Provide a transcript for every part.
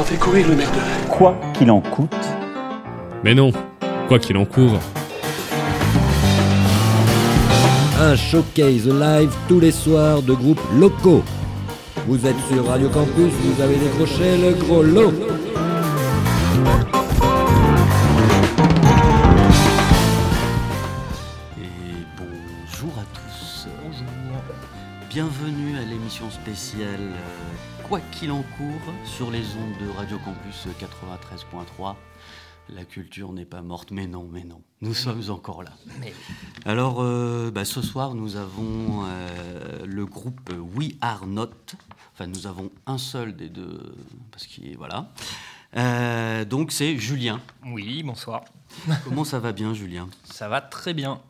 Ça fait courir le. Quoi qu'il en coûte. Mais non, quoi qu'il en court. Un showcase live tous les soirs de groupes locaux. Vous êtes sur Radio Campus, vous avez décroché le gros lot. Et bonjour à tous. Bonjour. Bienvenue à l'émission spéciale euh, Quoi qu'il en court sur les ondes de Radio Campus 93.3. La culture n'est pas morte, mais non, mais non. Nous sommes encore là. Alors, euh, bah, ce soir, nous avons euh, le groupe We Are Not. Enfin, nous avons un seul des deux, parce qu'il voilà. Euh, donc, c'est Julien. Oui, bonsoir. Comment ça va bien, Julien? Ça va très bien.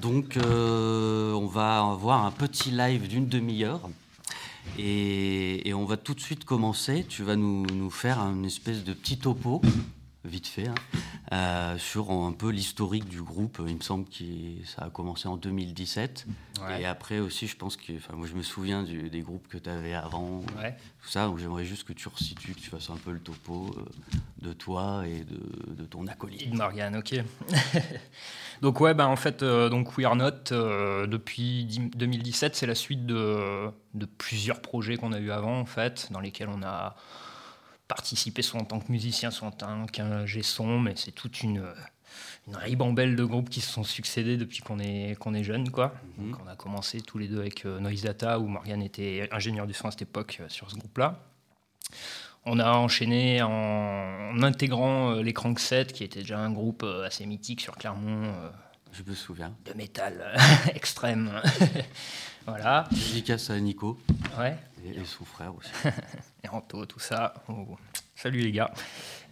Donc, euh, on va avoir un petit live d'une demi-heure. Et, on va tout de suite commencer. Tu vas nous, nous faire une espèce de petit topo, vite fait, hein, euh, sur un peu l'historique du groupe. Il me semble que ça a commencé en 2017. Ouais. Et après aussi, je pense que. Enfin, moi, je me souviens du- des groupes que tu avais avant. Ouais. Tout ça. Donc, j'aimerais juste que tu resitues, que tu fasses un peu le topo euh, de toi et de, de ton acolyte. Morgan, ok. donc ouais, bah en fait, euh, donc We Are Not, euh, depuis dix- 2017, c'est la suite de, de plusieurs projets qu'on a eu avant, en fait, dans lesquels on a participé soit en tant que musicien, soit en tant qu'ingé son, mais c'est toute une, une ribambelle de groupes qui se sont succédés depuis qu'on est, qu'on est jeune, quoi. Mhm. Donc, on a commencé tous les deux avec euh, Noise Data, où Morgan était ingénieur du son à cette époque euh, sur ce groupe-là. On a enchaîné en, en intégrant euh, les Cranksets, qui était déjà un groupe euh, assez mythique sur Clermont, euh, Je me souviens. de métal euh, extrême. voilà. Dédicace à Nico Ouais. Et, et son frère aussi. Et Anto, tout ça. Oh, Salut les gars.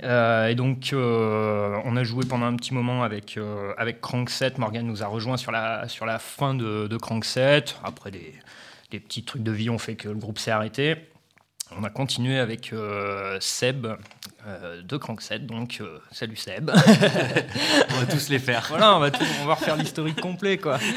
Euh, et donc, euh, on a joué pendant un petit moment avec, euh, avec Crankset. Morgan nous a rejoint sur la, sur la fin de, de Crankset. Après, des, des petits trucs de vie ont fait que le groupe s'est arrêté. On a continué avec Seb de Crankset. Donc, salut Seb. On va tous les faire. voilà, on va, tout- on va refaire l'historique complet, quoi.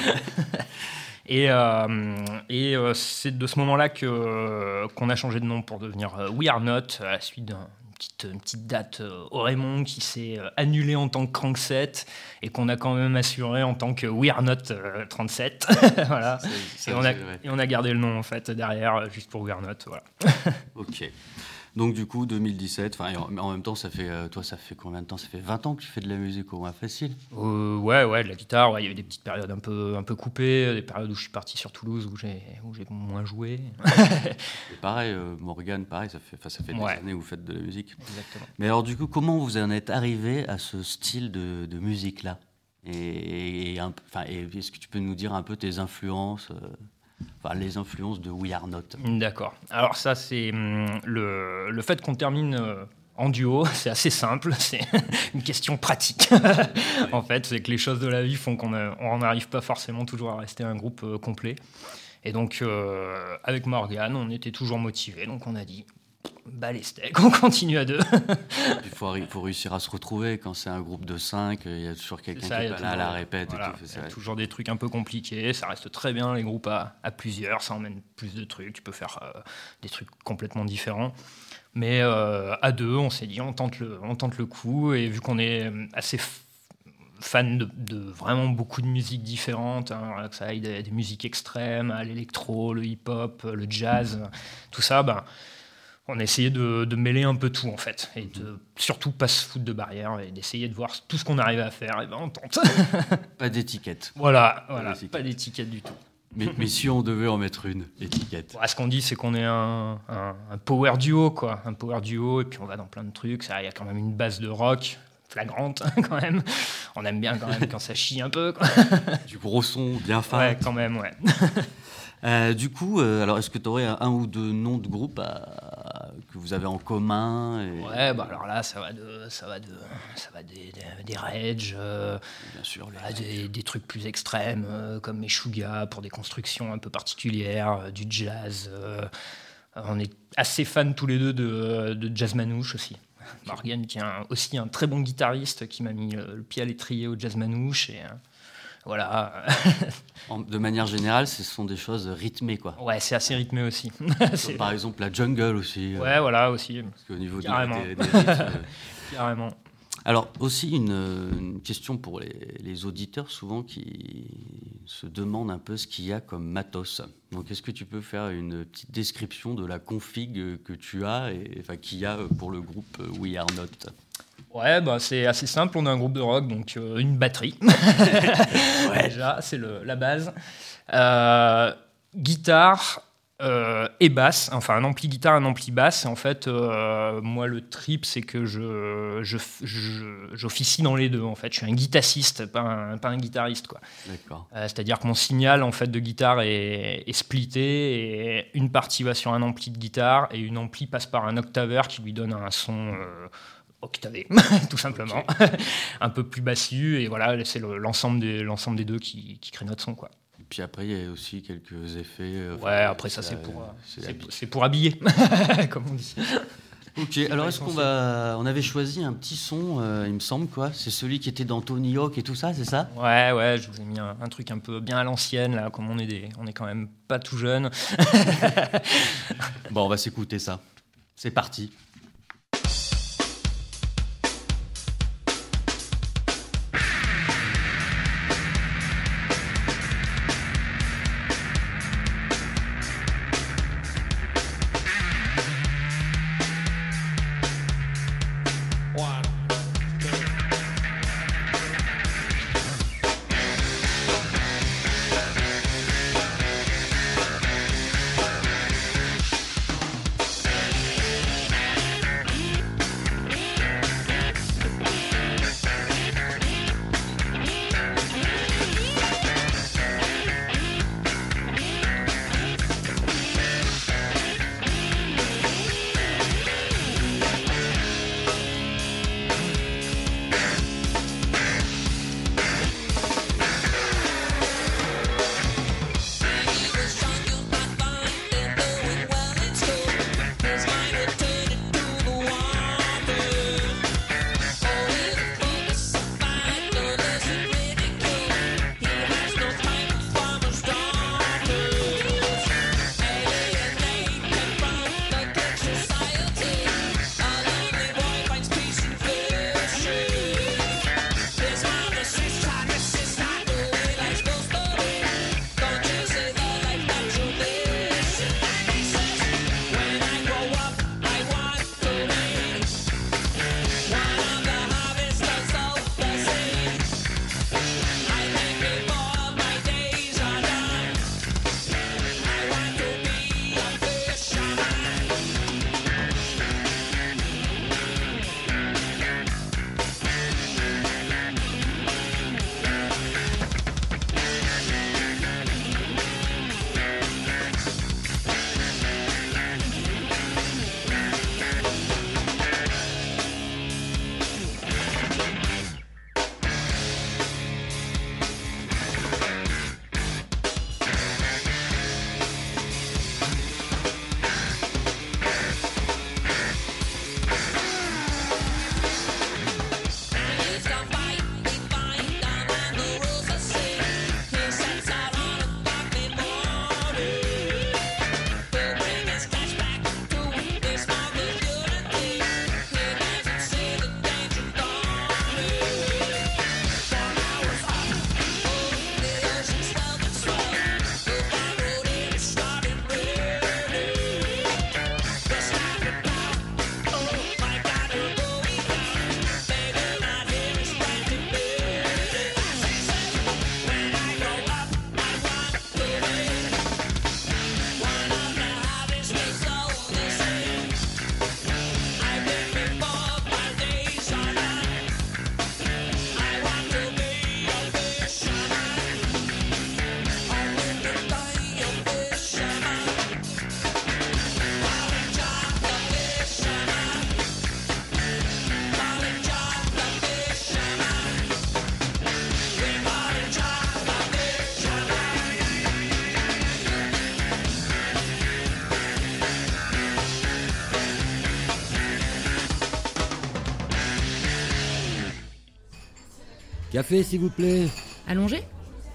Et, euh, et euh, c'est de ce moment-là que, qu'on a changé de nom pour devenir euh, We Are Not, à la suite d'une petite, une petite date euh, au Raymond qui s'est euh, annulée en tant que Crankset et qu'on a quand même assuré en tant que We Are Not euh, 37. voilà. Et on, a, c'est vrai. et on a gardé le nom en fait derrière, euh, juste pour We Are Not. Voilà. Ok. Donc du coup, 2017, enfin, et en, même temps, ça fait, euh, toi, ça fait combien de temps? Ça fait 20 ans que tu fais de la musique au moins facile Euh, ouais, ouais, de la guitare. ouais, Il y a eu des petites périodes un peu, un peu coupées, des périodes où je suis parti sur Toulouse où j'ai, où j'ai moins joué. Et pareil, euh, Morgane, pareil, ça fait, ça fait Ouais. des années que vous faites de la musique. Exactement. Mais alors du coup, comment vous en êtes arrivé à ce style de, de musique-là? Et, et et est-ce que tu peux nous dire un peu tes influences, euh, les influences de We Are Not D'accord. Alors ça, c'est hum, le, le fait qu'on termine euh, en duo, c'est assez simple, c'est une question pratique. en fait, c'est que les choses de la vie font qu'on on n'arrive pas forcément toujours à rester un groupe euh, complet. Et donc, euh, avec Morgan, on était toujours motivés, donc on a dit, bah les steaks, on continue à deux. Il faut, réussir à se retrouver quand c'est un groupe de 5, il y a toujours quelqu'un qui est pas là à la toujours- répète voilà, et tout. il y a toujours des trucs un peu compliqués. Ça reste très bien les groupes à, à plusieurs. Ça emmène plus de trucs. Tu peux faire euh, des trucs complètement différents. Mais euh, à deux, on s'est dit on tente le, on tente le coup. Et vu qu'on est euh, assez fan de, de vraiment beaucoup de musiques différentes, hein, que ça aille des, des musiques extrêmes, à l'électro, le hip-hop, le jazz, tout ça, ben, on a essayé de, de mêler un peu tout en fait, et de surtout pas se foutre de barrières et d'essayer de voir tout ce qu'on arrivait à faire. Et ben on tente. Pas d'étiquette. Voilà, voilà, pas d'étiquette du tout. Mais, mais si on devait en mettre une étiquette. Bon, ce qu'on dit, c'est qu'on est un, un- un power duo, quoi. Un power duo, et puis on va dans plein de trucs. Ça, Il y a quand même une base de rock flagrante, quand même. On aime bien quand même quand ça chie un peu, quoi. Du gros son bien fin. Ouais, quand même, ouais. Euh, du coup, euh, alors est-ce que tu aurais un, un ou deux noms de groupes à- que vous avez en commun et- Ouais, bah alors là, ça va de, ça va de, ça va des, des, des Rage, euh, Bien sûr, les- voilà, des, des trucs plus extrêmes euh, comme Meshuggah pour des constructions un peu particulières, euh, du jazz. euh, on est assez fans tous les deux de, de jazz manouche aussi. Morgan qui est un- aussi un très bon guitariste qui m'a mis le, le pied à l'étrier au jazz manouche et Voilà. De manière générale, ce sont des choses rythmées, quoi. ouais, c'est assez rythmé aussi. Par exemple, la jungle aussi. euh, ouais, voilà aussi, parce qu'au niveau Carrément. des, des rythmes, euh, carrément. Alors aussi une, euh, une question pour les, les auditeurs souvent qui se demandent un peu ce qu'il y a comme matos. Donc est-ce que tu peux faire une petite description de la config que tu as et enfin qu'il y a pour le groupe We Are Not? Ouais, bah, c'est assez simple. On a un groupe de rock, donc euh, une batterie. Déjà, c'est la base. Euh, guitare euh, et basse. Enfin, un ampli guitare, un ampli basse. Et en fait, moi, le trip, c'est que je, je, je- j'officie dans les deux. En fait, je suis un guitassiste, pas un, pas un guitariste, quoi. C'est-à-dire que mon signal en fait de guitare est, est splitté et une partie va sur un ampli de guitare et une ampli passe par un octaveur qui lui donne un son octavé, tout simplement, un peu plus bassu et voilà c'est le- l'ensemble des l'ensemble des deux qui, qui crée notre son quoi. Et puis après il y a aussi quelques effets. euh, enfin, Ouais après ça c'est pour c'est pour habiller comme on dit. Ok, alors est-ce qu'on va. On avait choisi un petit son, euh, il me semble, quoi. C'est celui qui était dans Tony Hawk et tout ça, c'est ça? Ouais ouais je vous ai mis un, un truc un peu bien à l'ancienne là comme on est des on est quand même pas tout jeune. Bon, on va s'écouter ça. C'est parti. Café, s'il vous plaît. Allongé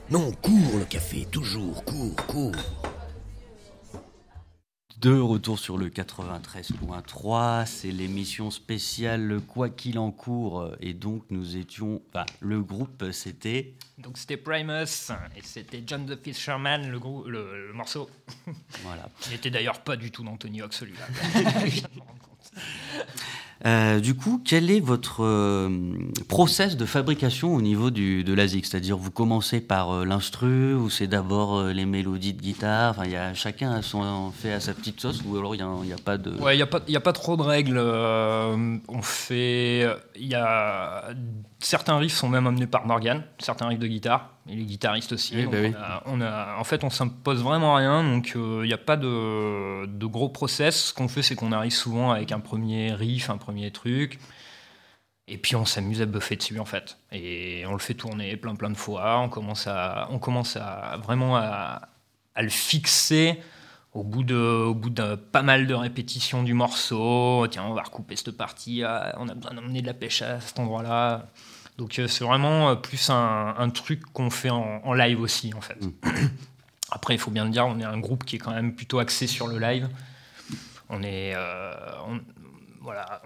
Non, cours le café, toujours, cours, cours. De retour sur le 93.3, c'est l'émission spéciale Quoi qu'il en court. Et donc, nous étions. Enfin, le groupe, c'était. Donc, c'était Primus et c'était John the Fisherman, le, grou- le, le morceau. Voilà. Il était d'ailleurs pas du tout dans Tony Hawk, celui-là. Euh, du coup, quel est votre euh, process de fabrication au niveau du, de la ZIG C'est-à-dire, vous commencez par euh, l'instru ou c'est d'abord euh, les mélodies de guitare? Enfin, y a chacun a son, fait à sa petite sauce ou alors il n'y a, pas de. Ouais, il n'y a, a pas trop de règles. on fait. Il y a. Certains riffs sont même amenés par Morgan, certains riffs de guitare, et les guitaristes aussi. Oui, bah oui. on a- on a- en fait, on s'impose vraiment rien, donc euh, il n'y a pas de, de gros process. Ce qu'on fait, c'est qu'on arrive souvent avec un premier riff, un premier truc. Et puis on s'amuse à buffer dessus en fait. Et on le fait tourner plein plein de fois. On commence à, on commence à vraiment à, à le fixer au bout de, au bout de pas mal de répétitions du morceau. Tiens, on va recouper cette partie. ah, on a besoin d'emmener de la pêche à cet endroit-là. Donc euh, c'est vraiment euh, plus un, un truc qu'on fait en, en live aussi en fait. Après, il faut bien le dire, on est un groupe qui est quand même plutôt axé sur le live. On est, euh, on- voilà,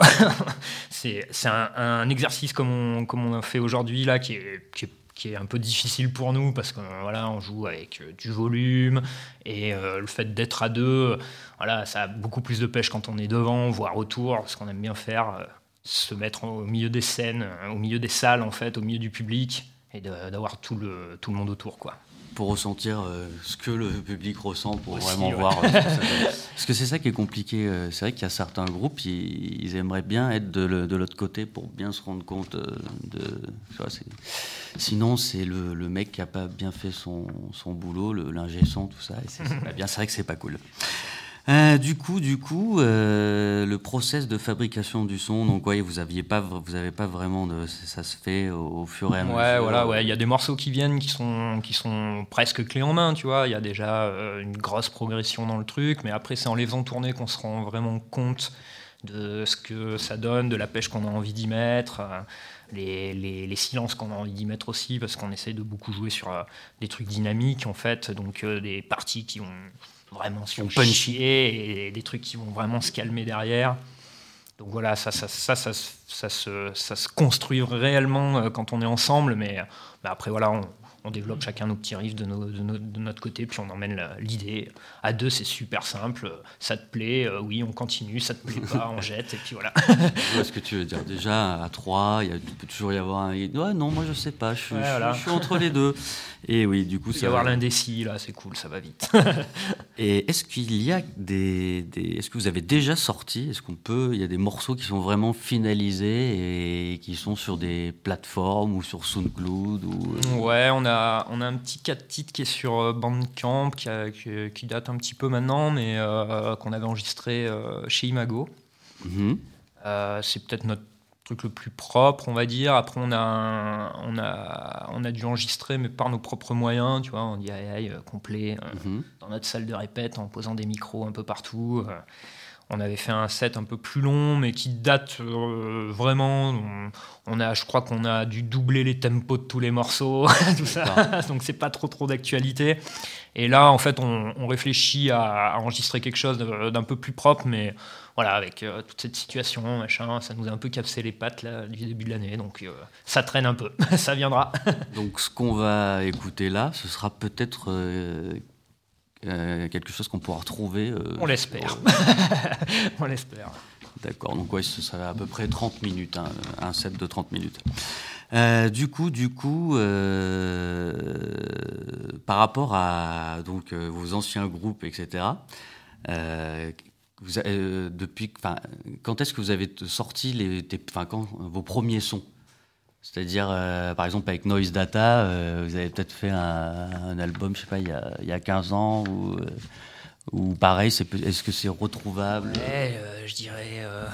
c'est, un, un exercice comme on, comme on a fait aujourd'hui là, qui est, qui est, qui est un peu difficile pour nous parce qu'on voilà, on joue avec du volume et euh, le fait d'être à deux, voilà, ça a beaucoup plus de pêche quand on est devant, voire autour, ce qu'on aime bien faire, se mettre au milieu des scènes, au milieu des salles en fait, au milieu du public et d'avoir tout le, tout le monde autour quoi. pour ressentir euh, ce que le public ressent, pour Aussi, vraiment ouais. voir. euh, ce que ça. Parce que c'est ça qui est compliqué. euh, C'est vrai qu'il y a certains groupes, ils, ils aimeraient bien être de, l'autre côté pour bien se rendre compte de. tu vois, c'est- Sinon, c'est le, le mec qui a pas bien fait son, son boulot, le- l'ingé son, tout ça. C'est vrai que c'est pas cool. Euh, du coup, du coup, euh, le process de fabrication du son, donc ouais, vous aviez pas, vous avez pas vraiment de, ça se fait au, au fur et à mesure. Ouais, voilà, ouais. Il y a des morceaux qui viennent qui sont, qui sont presque clés en main, tu vois. Il y a déjà euh, une grosse progression dans le truc, mais après, c'est en les faisant tourner qu'on se rend vraiment compte de ce que ça donne, de la pêche qu'on a envie d'y mettre, euh, les, les- les silences qu'on a envie d'y mettre aussi, parce qu'on essaye de beaucoup jouer sur euh, des trucs dynamiques, en fait, donc euh, des parties qui vont vraiment Vont font punchy. chier et des trucs qui vont vraiment se calmer derrière. Donc voilà, ça, ça, ça, ça, se- ça se, ça se construit réellement euh, quand on est ensemble, mais, mais après voilà, on, on développe chacun nos petits riffs de, nos- de nos- de notre côté, puis on emmène l'idée. À deux, c'est super simple. Ça te plaît, euh, oui, on continue. Ça te plaît pas, on jette, et puis voilà. Je vois ce que tu veux dire. Déjà, à 3, il y peut toujours y avoir un. Ouais, non, moi je sais pas, je suis, Ouais, je suis- voilà. je suis entre les deux. Et oui, du coup, Il peut y ça. avoir l'indécis, là, c'est cool, ça va vite. Et est-ce qu'il y a des, des- Est-ce que vous avez déjà sorti Est-ce qu'on peut Il y a des morceaux qui sont vraiment finalisés et qui sont sur des plateformes ou sur SoundCloud ou. euh, Ouais, on a, on a un petit 4 titres qui est sur euh, Bandcamp, qui, a- qui- qui date un petit peu maintenant, mais euh, qu'on avait enregistré euh, chez Imago. mhm. C'est peut-être notre truc le plus propre, on va dire. Après, on a, un- on a, on a dû enregistrer, mais par nos propres moyens, tu vois, en DIY complet, euh, Mhm. dans notre salle de répète, en posant des micros un peu partout. On avait fait un set un peu plus long, mais qui date euh, vraiment. On, on a, je crois qu'on a dû doubler les tempos de tous les morceaux, tout ça. Donc c'est pas trop trop d'actualité. Et là, en fait, on, on réfléchit à, à enregistrer quelque chose d'un peu plus propre, mais voilà, avec euh, toute cette situation, machin, ça nous a un peu capsé les pattes là, du début de l'année, donc euh, ça traîne un peu, ça viendra. Donc, ce qu'on va écouter là, ce sera peut-être euh, euh, quelque chose qu'on pourra retrouver. euh, On l'espère. on l'espère. D'accord, donc ouais, ce sera à peu près 30 minutes, hein, un set de 30 minutes. Euh, du coup, du coup, euh, par rapport à donc euh, vos anciens groupes, etc. euh, vous euh, depuis, quand est-ce que vous avez sorti les, tes- enfin, quand, vos premiers sons? C'est-à-dire, euh, par exemple, avec Noise Data, euh, vous avez peut-être fait un, un album, je sais pas, il y a, il y a 15 ans ou, euh, ou pareil, est-ce que c'est retrouvable? Ouais, je dirais. euh,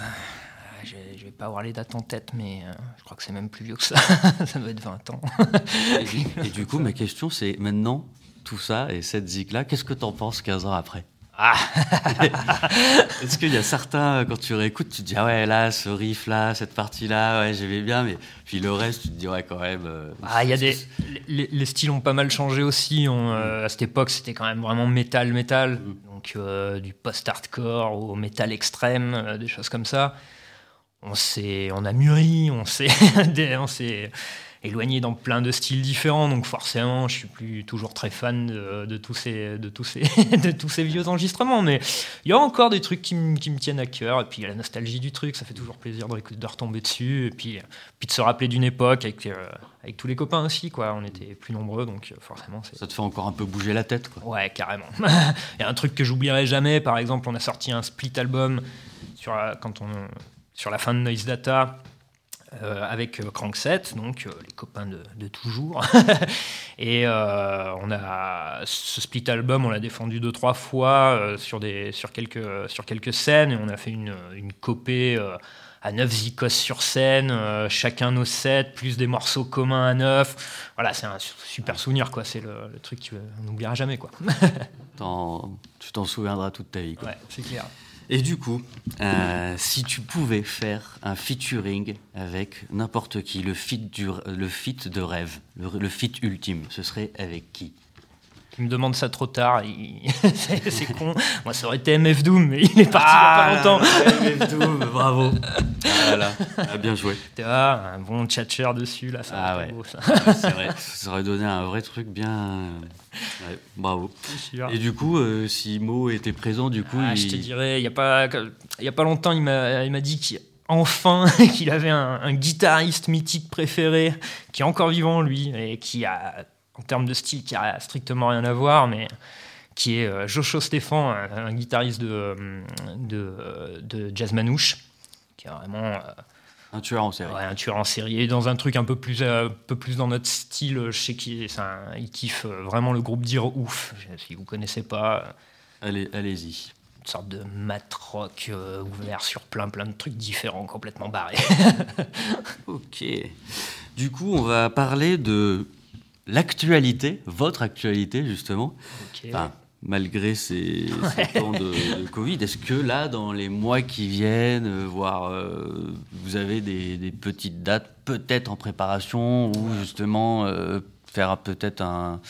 je, je vais pas avoir les dates en tête, mais je crois que c'est même plus vieux que ça. ça doit être 20 ans. Et du, et du coup, ma question, c'est maintenant, tout ça et cette zik-là, qu'est-ce que t'en penses 15 ans après? Ah. Est-ce qu'il y a certains, quand tu réécoutes, tu te dis, ah ouais, là, ce riff-là, cette partie-là, ouais, j'aimais bien, mais puis le reste, tu te dis, ouais, quand même. euh, Ah, il y a des les, les styles ont pas mal changé aussi. On, euh, à cette époque, c'était quand même vraiment métal, métal. Mm. Donc euh, du post-hardcore au métal extrême, euh, des choses comme ça. On s'est, on a mûri, on s'est, des- on s'est éloigné dans plein de styles différents. Donc forcément, je suis plus toujours très fan de, de tous ces, de tous ces, de tous ces vieux enregistrements. Mais il y a encore des trucs qui, me- qui me tiennent à cœur. Et puis il y a la nostalgie du truc, ça fait toujours plaisir de, de retomber dessus. Et puis, puis de se rappeler d'une époque avec, euh, avec tous les copains aussi. Quoi. On était plus nombreux, donc euh, forcément. Ça te fait encore un peu bouger la tête, quoi. Ouais, carrément. Il y a un truc que j'oublierai jamais. Par exemple, on a sorti un split album sur quand on, sur la fin de Noise Data. Euh, avec euh, Crankset, donc euh, les copains de, de toujours. et euh, on a ce split album, on l'a défendu deux trois fois sur des sur quelques sur quelques scènes et on a fait une une copée à 9 zikos sur scène, euh, chacun nos sets, plus des morceaux communs à 9. Voilà, c'est un su- super souvenir, quoi. C'est le, le truc qu'on n'oubliera jamais, quoi. Tu t'en souviendras toute ta vie, quoi. Ouais, c'est clair. Et du coup, euh, si tu pouvais faire un featuring avec n'importe qui, le feat, du, le feat de rêve, le, le feat ultime, ce serait avec qui? Il me demande ça trop tard, il- c'est con. Moi, ça aurait été MF Doom, mais il est parti il y a pas longtemps. longtemps. bravo. Voilà, ah, bien joué. Tu vois, un bon tchatcher dessus, là, ça Ah ouais. beau, ça. C'est vrai, ça aurait donné un vrai truc bien. Ouais, bravo. Et du coup, euh, si Mo était présent, du coup, Ah, il... Je te dirais, il n'y a, pas- il y a pas longtemps, il m'a il m'a dit qu'enfin, qu'il avait un, un guitariste mythique préféré, qui est encore vivant, lui, et qui a, en termes de style, qui a strictement rien à voir, mais qui est euh, Joshua Stéphan, un, un guitariste de, euh, de, de jazz manouche, qui est vraiment euh, un tueur en série. ouais, un tueur en série, et dans un truc un peu plus, euh, un peu plus dans notre style. Je sais qu'il il kiffe euh, vraiment le groupe Dire Ouf, si vous connaissez pas Allez, allez-y. une sorte de mat rock euh, ouvert sur plein plein de trucs différents, complètement barrés. Ok. Du coup, on va parler de l'actualité, votre actualité justement. Enfin, malgré ces, ces temps de, de Covid, est-ce que là, dans les mois qui viennent, euh, voire euh, vous avez des, des petites dates peut-être en préparation ou justement euh, faire peut-être un,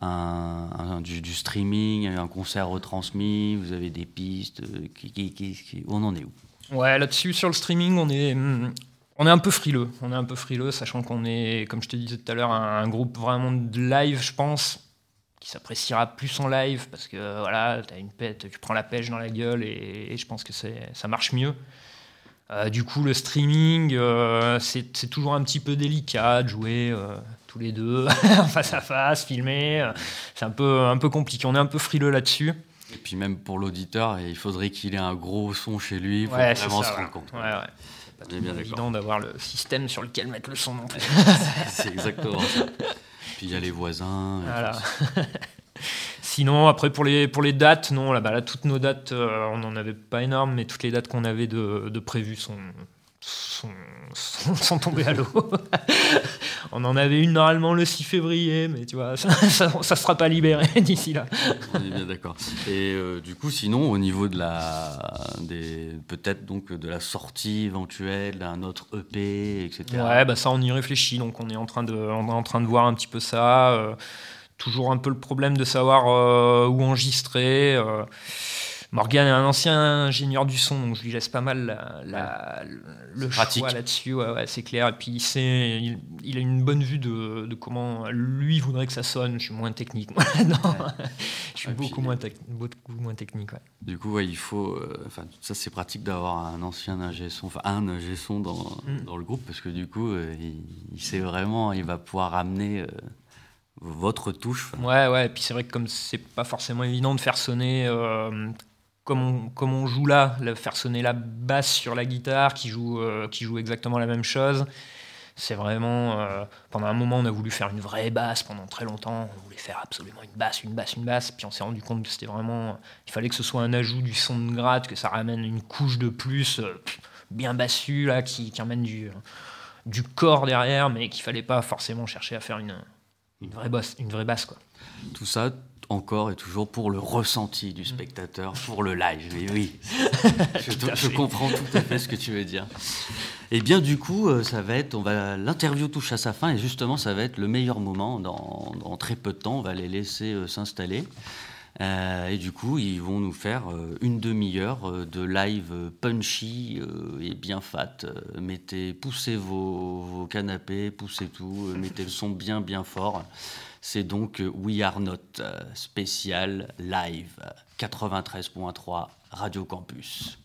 un- un- du, du streaming, un concert retransmis, vous avez des pistes, qui, qui- qui- qui- on en est où? Ouais, là-dessus, sur le streaming, on est, hum, on est un peu frileux. On est un peu frileux, sachant qu'on est, comme je te disais tout à l'heure, un, un groupe vraiment de live, je pense, qui s'appréciera plus en live, parce que voilà, as une pète, tu prends la pêche dans la gueule, et, et je pense que ça marche mieux. Euh, du coup, le streaming, euh, c'est toujours un petit peu délicat de jouer euh, tous les deux, face à face, filmer. C'est un peu, un peu compliqué. On est un peu frileux là-dessus. Et puis même pour l'auditeur, il faudrait qu'il ait un gros son chez lui pour Ouais, vraiment ça, se ouais. rendre compte. Ouais, bien d'accord. évident d'avoir le système sur lequel mettre le son non plus. C'est exactement ça. Puis il y a les voisins. Voilà. Sinon, après pour les, pour les dates, non, là, bah, là, toutes nos dates, euh, on n'en avait pas énorme, mais toutes les dates qu'on avait de, de prévues sont, sont, sont, tombées à l'eau. on en avait une normalement le 6 février, mais tu vois, ça ne sera pas libéré d'ici là. On est bien d'accord. Et euh, du coup, sinon, au niveau de la, des, peut-être donc de la sortie éventuelle d'un autre EP, etc. Ouais, bah ça on y réfléchit, donc on est en train de, on est en train de voir un petit peu ça. euh, toujours un peu le problème de savoir euh, où enregistrer. Euh. Morgan est un ancien ingénieur du son, donc je lui laisse pas mal la, la- le pratique. choix là-dessus. Ouais, ouais, c'est clair. Et puis il, sait, il, il a une bonne vue de, de comment lui voudrait que ça sonne. Je suis moins technique. moi. non, je suis puis- beaucoup, moins tec- beaucoup moins technique. Du coup, ouais, il faut. euh, Enfin, ça, c'est pratique d'avoir un ancien ingé son, enfin un ingé son dans, Mm. dans le groupe parce que du coup, euh, il, il sait vraiment, il va pouvoir amener euh, votre touche. Ouais, ouais, et puis c'est vrai que comme c'est pas forcément évident de faire sonner euh, comme, on, joue là, faire sonner la basse sur la guitare qui joue, euh, qui joue exactement la même chose, c'est vraiment. euh, pendant un moment, on a voulu faire une vraie basse pendant très longtemps, on voulait faire absolument une basse, une basse, une basse, puis on s'est rendu compte que c'était vraiment. Il fallait que ce soit un ajout du son de gratte, que ça ramène une couche de plus, euh, bien bassu, là, qui, qui amène du, du corps derrière, mais qu'il fallait pas forcément chercher à faire une, une vraie basse, une vraie basse quoi. Tout ça encore et toujours pour le ressenti du spectateur, pour le live. Et oui, je, je comprends tout à fait ce que tu veux dire. Et bien du coup, euh, ça va être, on va, l'interview touche à sa fin et justement, ça va être le meilleur moment. Dans, dans très peu de temps, on va les laisser euh, s'installer. Euh, et du coup, ils vont nous faire euh, une demi-heure euh, de live punchy et bien fat. Mettez, poussez vos, vos canapés, poussez tout, mettez le son bien bien fort. C'est donc We Are Not euh, spécial live 93.3 Radio Campus.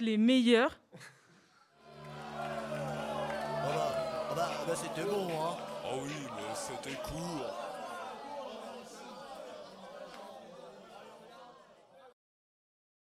Les meilleurs. Ah bah, ah bah, bah, c'était bon, hein. Ah oui, mais c'était court.